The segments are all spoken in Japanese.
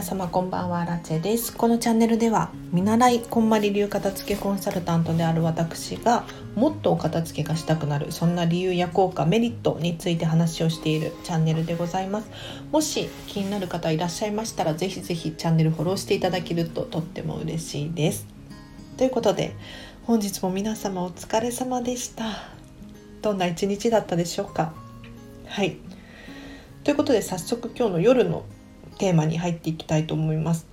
皆様こんばんはラチェです。このチャンネルでは見習いこんまり流片付けコンサルタントである私がもっとお片付けがしたくなるそんな理由や効果メリットについて話をしているチャンネルでございます。もし気になる方いらっしゃいましたらぜひぜひチャンネルフォローしていただけるととっても嬉しいです。ということで本日も皆様お疲れ様でした。どんな一日だったでしょうか。はい。ということで早速今日の夜のテーマに入っていきたいと思います。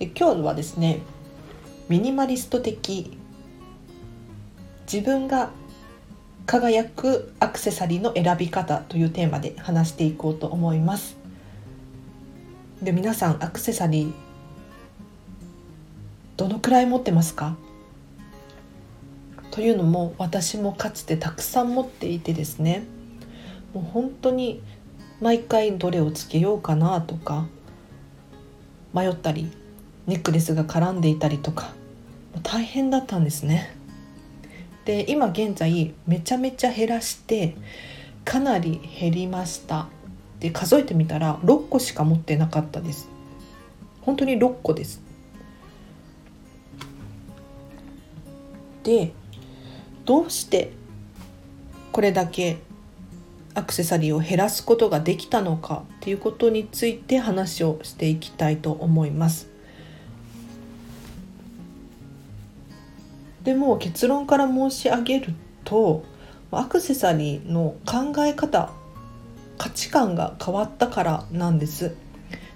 で今日はですねミニマリスト的自分が輝くアクセサリーの選び方というテーマで話していこうと思います。で皆さんアクセサリーどのくらい持ってますか？というのも私もかつてたくさん持っていてですねもう本当に毎回どれをつけようかなとか迷ったりネックレスが絡んでいたりとか大変だったんですね。で今現在めちゃめちゃ減らしてかなり減りました。で数えてみたら6個しか持ってなかったです。本当に6個です。でどうしてこれだけアクセサリーを減らすことができたのかっていうことについて話をしていきたいと思います。でも結論から申し上げるとアクセサリーの考え方価値観が変わったからなんです。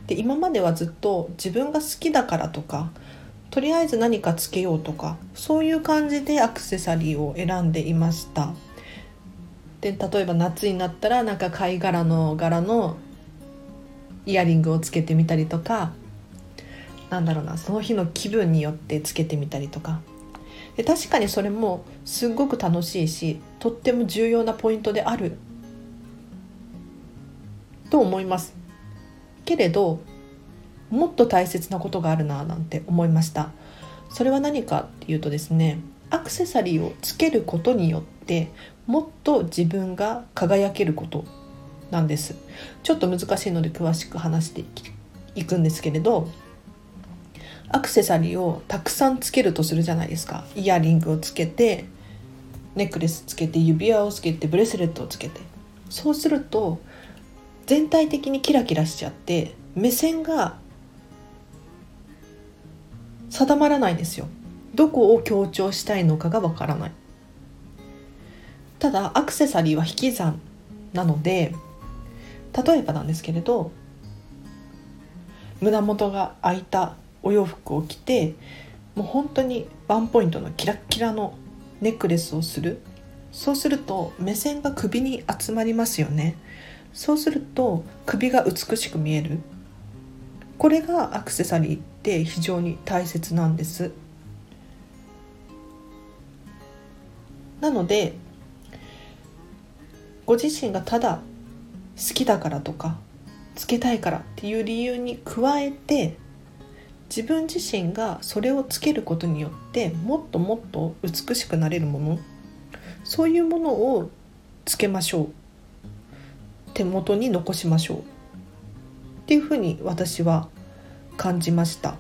で今まではずっと自分が好きだからとかとりあえず何かつけようとかそういう感じでアクセサリーを選んでいました。で例えば夏になったらなんか貝殻の柄のイヤリングをつけてみたりとかなんだろうなその日の気分によってつけてみたりとか。で確かにそれもすっごく楽しいしとっても重要なポイントである。と思います。けれどもっと大切なことがあるななんて思いました。それは何かっていうとですねアクセサリーをつけることによってもっと自分が輝けることなんです。ちょっと難しいので詳しく話していくんですけれどアクセサリーをたくさんつけるとするじゃないですか。イヤリングをつけてネックレスつけて指輪をつけてブレスレットをつけて。そうすると全体的にキラキラしちゃって目線が定まらないんですよ。どこを強調したいのかがわからない。ただアクセサリーは引き算なので例えばなんですけれど胸元が開いたお洋服を着てもう本当にワンポイントのキラッキラのネックレスをする。そうすると目線が首に集まりますよね。そうすると首が美しく見える。これがアクセサリーって非常に大切なんです。なのでご自身がただ好きだからとかつけたいからっていう理由に加えて自分自身がそれをつけることによってもっともっと美しくなれるものそういうものをつけましょう。手元に残しましょう。っていうふうに私は感じました。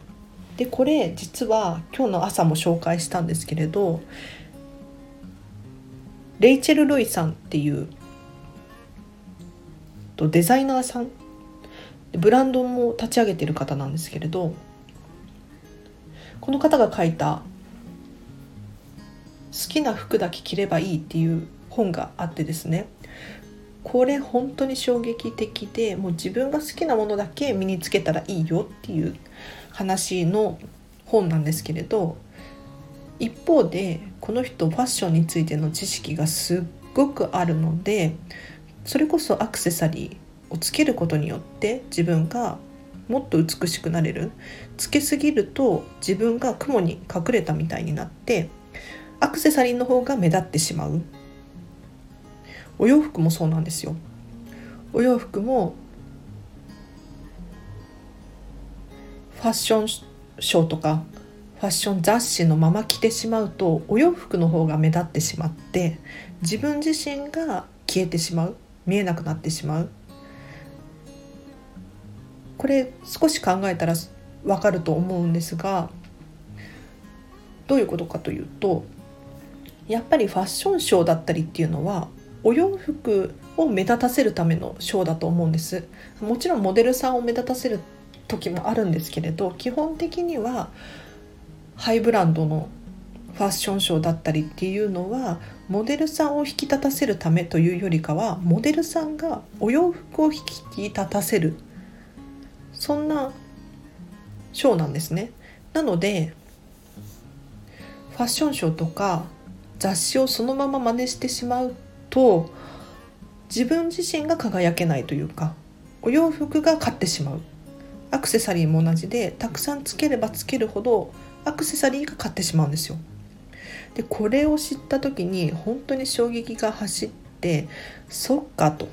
でこれ実は今日の朝も紹介したんですけれどレイチェル・ロイさんっていうとデザイナーさん。ブランドも立ち上げてる方なんですけれどこの方が書いた「好きな服だけ着ればいい」っていう本があってですね。これ本当に衝撃的でもう自分が好きなものだけ身につけたらいいよっていう話の本なんですけれど一方でこの人ファッションについての知識がすっごくあるのでそれこそアクセサリーをつけることによって自分がもっと美しくなれるつけすぎると自分が雲に隠れたみたいになってアクセサリーの方が目立ってしまうお洋服もそうなんですよお洋服もファッションショーとかファッション雑誌のまま着てしまうとお洋服の方が目立ってしまって自分自身が消えてしまう見えなくなってしまう。これ少し考えたらわかると思うんですがどういうことかというとやっぱりファッションショーだったりっていうのはお洋服を目立たせるためのショーだと思うんです。もちろんモデルさんを目立たせる時もあるんですけれど基本的にはハイブランドのファッションショーだったりっていうのはモデルさんを引き立たせるためというよりかはモデルさんがお洋服を引き立たせるそんなショーなんですね。なのでファッションショーとか雑誌をそのまま真似してしまうと自分自身が輝けないというかお洋服が勝ってしまうアクセサリーも同じでたくさんつければつけるほどアクセサリーが勝ってしまうんですよ。でこれを知った時に本当に衝撃が走ってそっかと。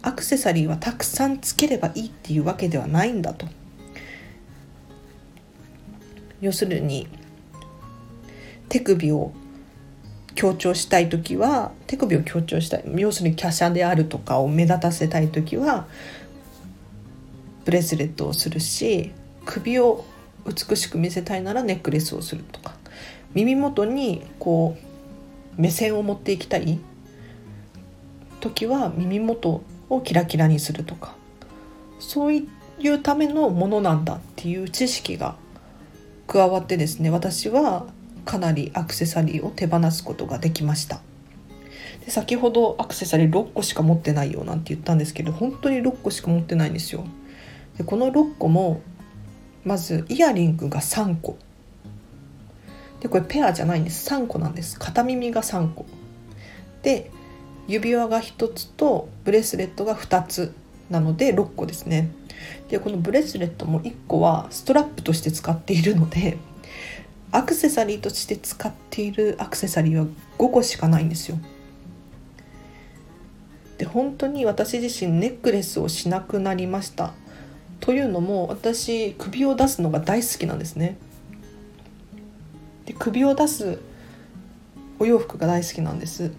アクセサリーはたくさんつければいいっていうわけではないんだと。要するに手首を強調したい時は手首を強調したい。要するに華奢であるとかを目立たせたい時はブレスレットをするし首を美しく見せたいならネックレスをするとか。耳元にこう目線を持っていきたい時は耳元をキラキラにするとかそういうためのものなんだっていう知識が加わってですね私はかなりアクセサリーを手放すことができました。で先ほどアクセサリー6個しか持ってないよなんて言ったんですけど本当に6個しか持ってないんですよ。でこの6個もまずイヤリングが3個。でこれペアじゃないんです。3個なんです。片耳が3個。で指輪が1つとブレスレットが2つなので6個ですね。でこのブレスレットも1個はストラップとして使っているのでアクセサリーとして使っているアクセサリーは5個しかないんですよ。で本当に私自身ネックレスをしなくなりました。というのも私首を出すのが大好きなんですね。で首を出すお洋服が大好きなんです。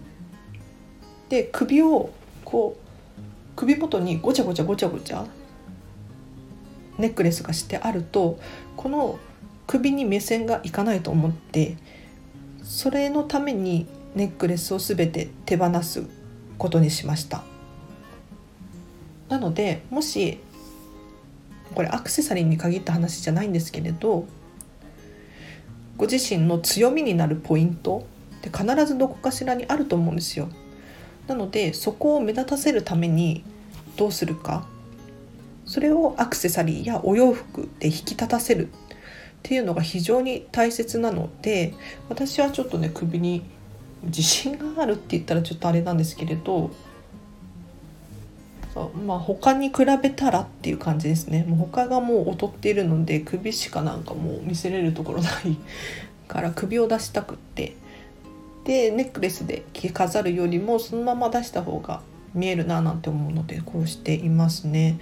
で首をこう首元にごちゃごちゃごちゃごちゃネックレスがしてあるとこの首に目線がいかないと思ってそれのためにネックレスを全て手放すことにしました。なのでもしこれアクセサリーに限った話じゃないんですけれどご自身の強みになるポイントって必ずどこかしらにあると思うんですよ。なのでそこを目立たせるためにどうするか。それをアクセサリーやお洋服で引き立たせるっていうのが非常に大切なので私はちょっとね首に自信があるって言ったらちょっとあれなんですけれどそうまあ他に比べたらっていう感じですねもう他がもう劣っているので首しかなんかもう見せれるところないから首を出したくってでネックレスで着飾るよりもそのまま出した方が見えるななんて思うのでこうしていますね。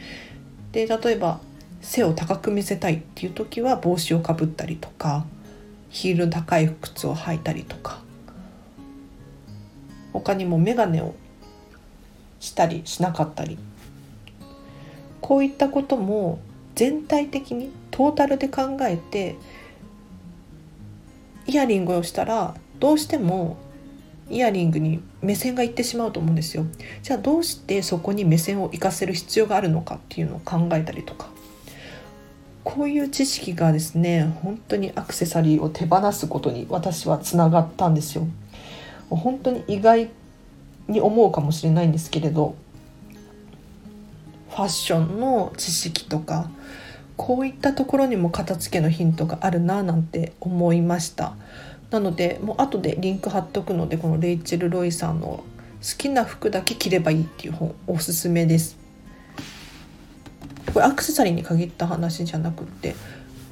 で例えば背を高く見せたいっていう時は帽子をかぶったりとかヒールの高い靴を履いたりとか他にも眼鏡をしたりしなかったり。こういったことも全体的にトータルで考えてイヤリングをしたらどうしてもイヤリングに目線がいってしまうと思うんですよ。じゃあどうしてそこに目線を活かせる必要があるのかっていうのを考えたりとか。こういう知識がですね本当にアクセサリーを手放すことに私はつながったんですよ。本当に意外に思うかもしれないんですけれどファッションの知識とかこういったところにも片付けのヒントがあるななんて思いました。なのでもう後でリンク貼っとくのでこのレイチェル・ロイさんの「好きな服だけ着ればいい」っていう本おすすめです。これアクセサリーに限った話じゃなくって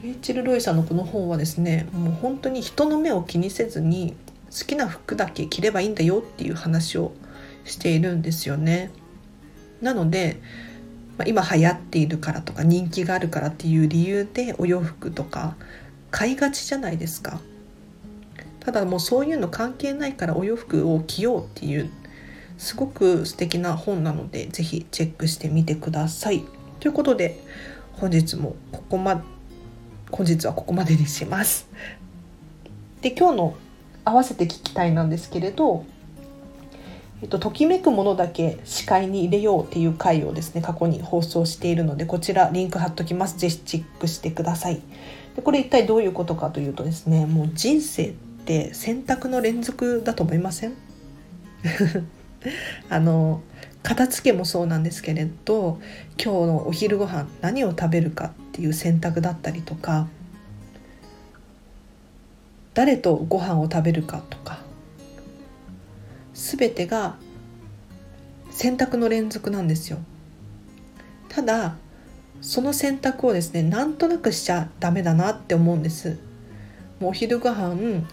レイチェル・ロイさんのこの本はですねもう本当に人の目を気にせずに好きな服だけ着ればいいんだよっていう話をしているんですよね。なので、今流行っているからとか人気があるからっていう理由でお洋服とか買いがちじゃないですか。ただもうそういうの関係ないからお洋服を着ようっていうすごく素敵な本なので是非チェックしてみてください。とということで本日もここま本日はここまでにします。で今日の合わせて聞きたいなんですけれど、えっと、ときめくものだけ視界に入れようっていう回をですね過去に放送しているのでこちらリンク貼っときます。ぜひチェックしてください。でこれ一体どういうことかというとですねもう人生って選択の連続だと思いません？あの片付けもそうなんですけれど今日のお昼ご飯何を食べるかっていう選択だったりとか誰とご飯を食べるかとか全てが選択の連続なんですよ。ただその選択をですねなんとなくしちゃダメだなって思うんです。もうお昼ご飯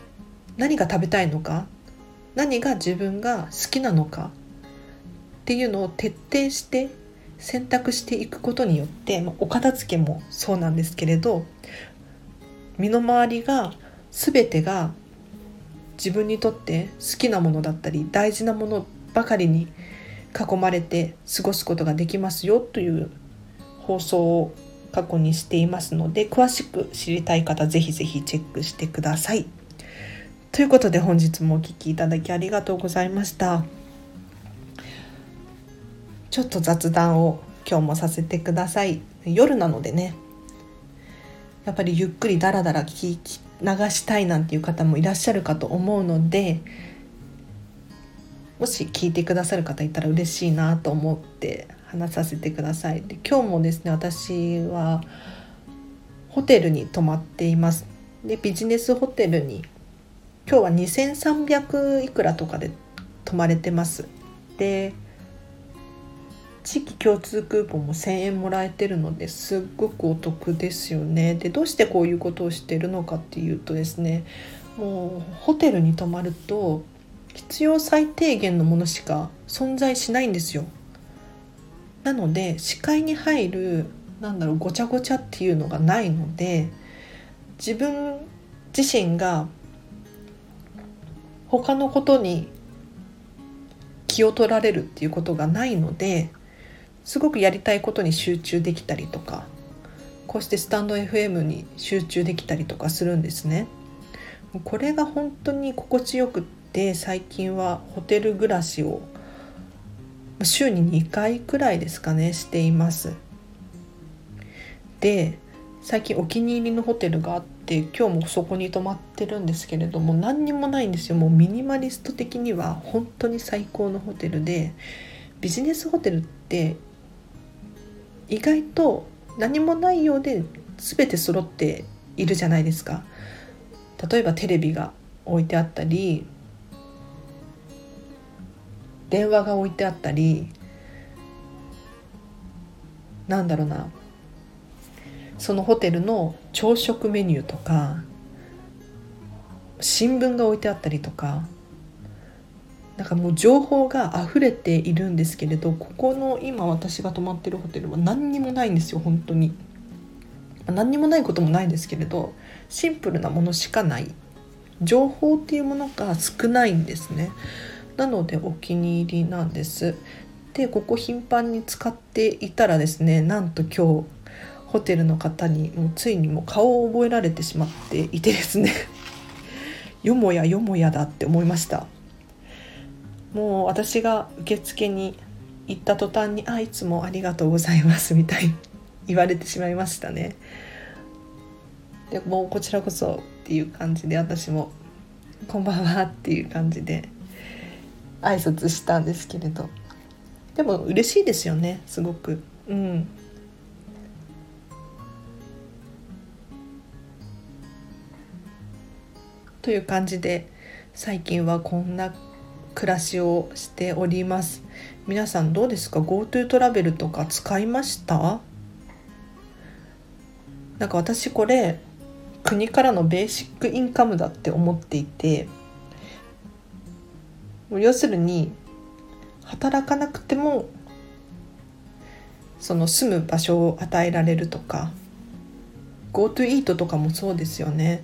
何が食べたいのか何が自分が好きなのかっていうのを徹底して選択していくことによって、まあ、お片付けもそうなんですけれど身の回りが全てが自分にとって好きなものだったり大事なものばかりに囲まれて過ごすことができますよという放送を過去にしていますので詳しく知りたい方ぜひぜひチェックしてください。ということで本日もお聴きいただきありがとうございました。ちょっと雑談を今日もさせてください。夜なのでねやっぱりゆっくりダラダラ聞き流したいなんていう方もいらっしゃるかと思うのでもし聞いてくださる方いたら嬉しいなと思って話させてください。で今日もですね私はホテルに泊まっています。でビジネスホテルに今日は2300いくらとかで泊まれてます。で地域共通クーポンも1,000円もらえてるのですっごくお得ですよね。でどうしてこういうことをしてるのかっていうとですねもうホテルに泊まると必要最低限のものしか存在しないんですよ。なので視界に入るなんだろうごちゃごちゃっていうのがないので自分自身が他のことに気を取られるっていうことがないのですごくやりたいことに集中できたりとかこうしてスタンド FM に集中できたりとかするんですね。これが本当に心地よくって最近はホテル暮らしを週に2回くらいですかねしています。で最近お気に入りのホテルがあって今日もそこに泊まってるんですけれども何にもないんですよもうミニマリスト的には本当に最高のホテルでビジネスホテルって意外と何もないようで全て揃っているじゃないですか。例えばテレビが置いてあったり電話が置いてあったりなんだろうな。そのホテルの朝食メニューとか新聞が置いてあったりとかなんかもう情報が溢れているんですけれどここの今私が泊まってるホテルは何にもないんですよ本当に。何にもないこともないんですけれどシンプルなものしかない。情報っていうものが少ないんですね。なのでお気に入りなんです。でここ頻繁に使っていたらですねなんと今日ホテルの方にもうついにも顔を覚えられてしまっていてですね。よもやよもやだって思いました。もう私が受付に行った途端に「あいつもありがとうございます」みたいに 言われてしまいましたね。でもうこちらこそっていう感じで私も「こんばんは」っていう感じで挨拶したんですけれどでも嬉しいですよねすごく。うんという感じで最近はこんな暮らしをしております。皆さんどうですか？GoTo トラベルとか使いました？なんか私これ国からのベーシックインカムだって思っていて要するに働かなくてもその住む場所を与えられるとか GoTo イートとかもそうですよね。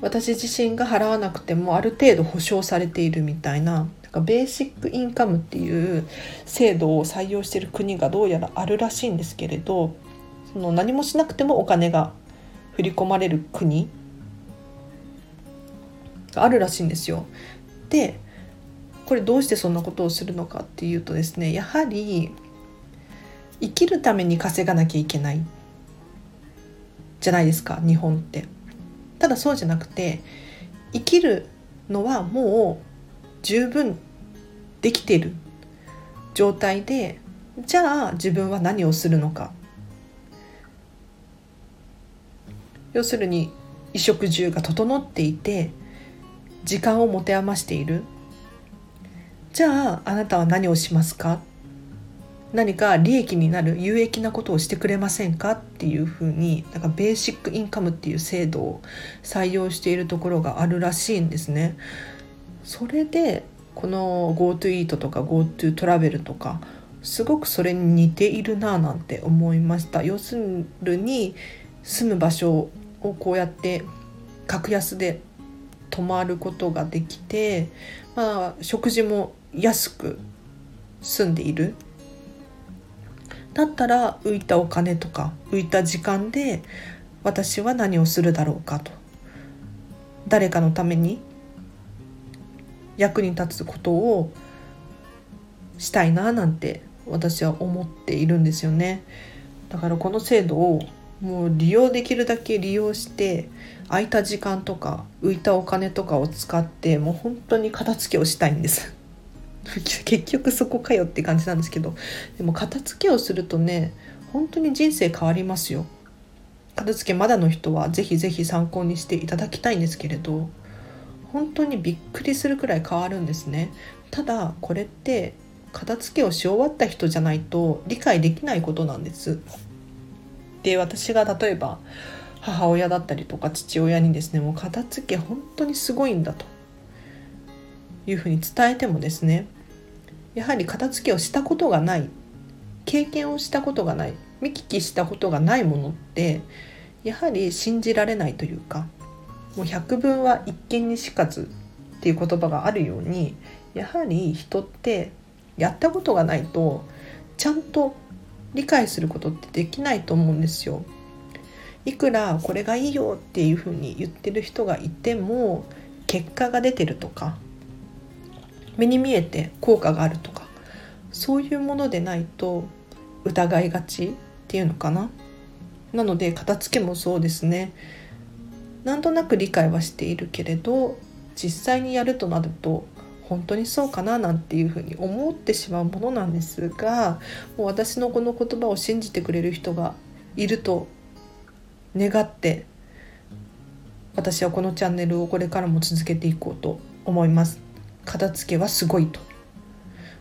私自身が払わなくてもある程度保証されているみたいななんかベーシックインカムっていう制度を採用している国がどうやらあるらしいんですけれどその何もしなくてもお金が振り込まれる国があるらしいんですよ。でこれどうしてそんなことをするのかっていうとですねやはり生きるために稼がなきゃいけないじゃないですか日本って。ただそうじゃなくて生きるのはもう十分できてる状態でじゃあ自分は何をするのか。要するに衣食住が整っていて時間を持て余している。じゃああなたは何をしますか？何か利益になる有益なことをしてくれませんかっていうふうになんかベーシックインカムっていう制度を採用しているところがあるらしいんですね。それでこの GoTo イートとか GoTo トラベルとかすごくそれに似ているななんて思いました要するに住む場所をこうやって格安で泊まることができて、まあ、食事も安く住んでいるだったら浮いたお金とか浮いた時間で私は何をするだろうかと。誰かのために役に立つことをしたいななんて私は思っているんですよね。だからこの制度をもう利用できるだけ利用して空いた時間とか浮いたお金とかを使ってもう本当に片付けをしたいんです。結局そこかよって感じなんですけどでも片付けをするとね本当に人生変わりますよ。片付けまだの人はぜひぜひ参考にしていただきたいんですけれど本当にびっくりするくらい変わるんですね。ただこれって片付けをし終わった人じゃないと理解できないことなんです。で私が例えば母親だったりとか父親にですねもう片付け本当にすごいんだと。いうふうに伝えてもですねやはり片付けをしたことがない経験をしたことがない見聞きしたことがないものってやはり信じられないというかもう百聞は一見にしかずっていう言葉があるようにやはり人ってやったことがないとちゃんと理解することってできないと思うんですよ。いくらこれがいいよっていうふうに言ってる人がいても結果が出てるとか目に見えて効果があるとかそういうものでないと疑いがちっていうのかななので片付けもそうですねなんとなく理解はしているけれど実際にやるとなると本当にそうかななんていうふうに思ってしまうものなんですがもう私のこの言葉を信じてくれる人がいると願って私はこのチャンネルをこれからも続けていこうと思います。片付けはすごいと。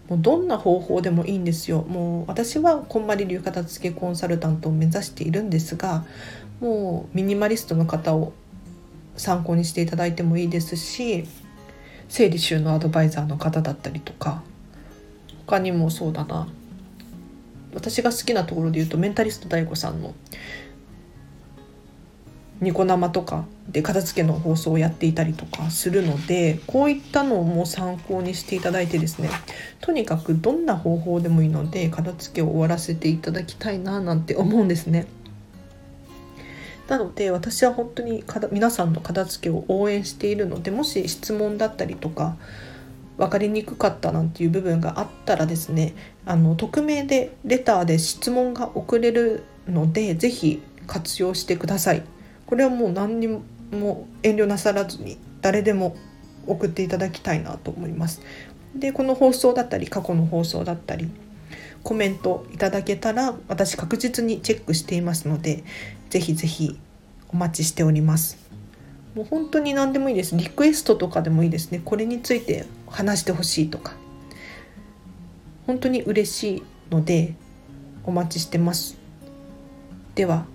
もうどんな方法でもいいんですよ。もう私はこんまり流片付けコンサルタントを目指しているんですがもうミニマリストの方を参考にしていただいてもいいですし整理収納アドバイザーの方だったりとか他にもそうだな。私が好きなところで言うとメンタリスト DAIGO さんのニコ生とかで片付けの放送をやっていたりとかするのでこういったのも参考にしていただいてですねとにかくどんな方法でもいいので片付けを終わらせていただきたいななんて思うんですね。なので私は本当に皆さんの片付けを応援しているのでもし質問だったりとか分かりにくかったなんていう部分があったらですねあの匿名でレターで質問が送れるので是非活用してください。これはもう何にも遠慮なさらずに誰でも送っていただきたいなと思います。でこの放送だったり過去の放送だったりコメントいただけたら私確実にチェックしていますのでぜひぜひお待ちしております。もう本当に何でもいいです。リクエストとかでもいいですね。これについて話してほしいとか。本当に嬉しいのでお待ちしてます。では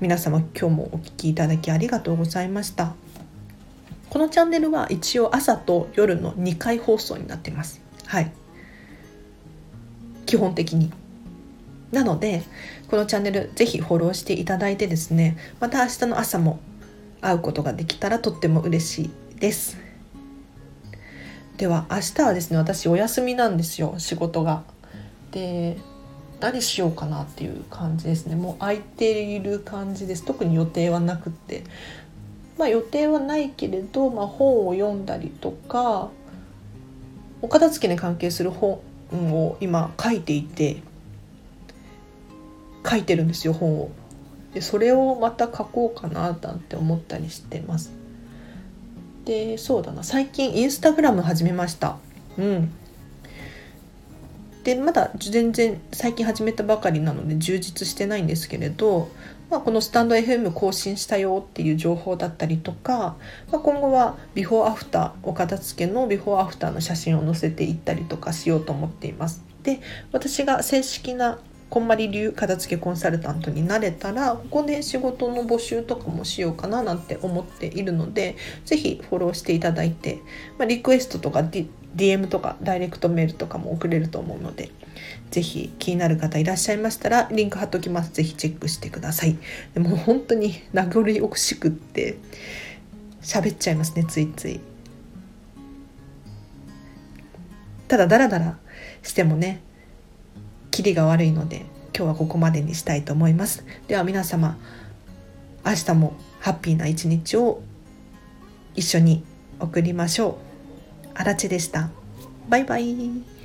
皆様今日もお聴きいただきありがとうございました。このチャンネルは一応朝と夜の2回放送になってます。はい。基本的に。なのでこのチャンネルぜひフォローしていただいてですねまた明日の朝も会うことができたらとっても嬉しいです。では明日はですね私お休みなんですよ仕事が。で何しようかなっていう感じですねもう空いている感じです特に予定はなくってまあ予定はないけれど、まあ、本を読んだりとかお片付けに関係する本を今書いていて書いてるんですよ本を。でそれをまた書こうかななんて思ったりしてます。でそうだな最近インスタグラム始めました。うんでまだ全然最近始めたばかりなので充実してないんですけれど、まあ、このスタンド FM 更新したよっていう情報だったりとか、まあ、今後はビフォーアフターお片付けのビフォーアフターの写真を載せていったりとかしようと思っています。で私が正式なこんまり流片付けコンサルタントになれたらここで仕事の募集とかもしようかななんて思っているので是非フォローしていただいて、まあ、リクエストとか DM とかダイレクトメールとかも送れると思うので是非気になる方いらっしゃいましたらリンク貼っときます。是非チェックしてください。でも本当に名残惜しくって喋っちゃいますねついつい。ただダラダラしてもねキリが悪いので今日はここまでにしたいと思います。では皆様明日もハッピーな一日を一緒に送りましょう。あらちでした。バイバイ。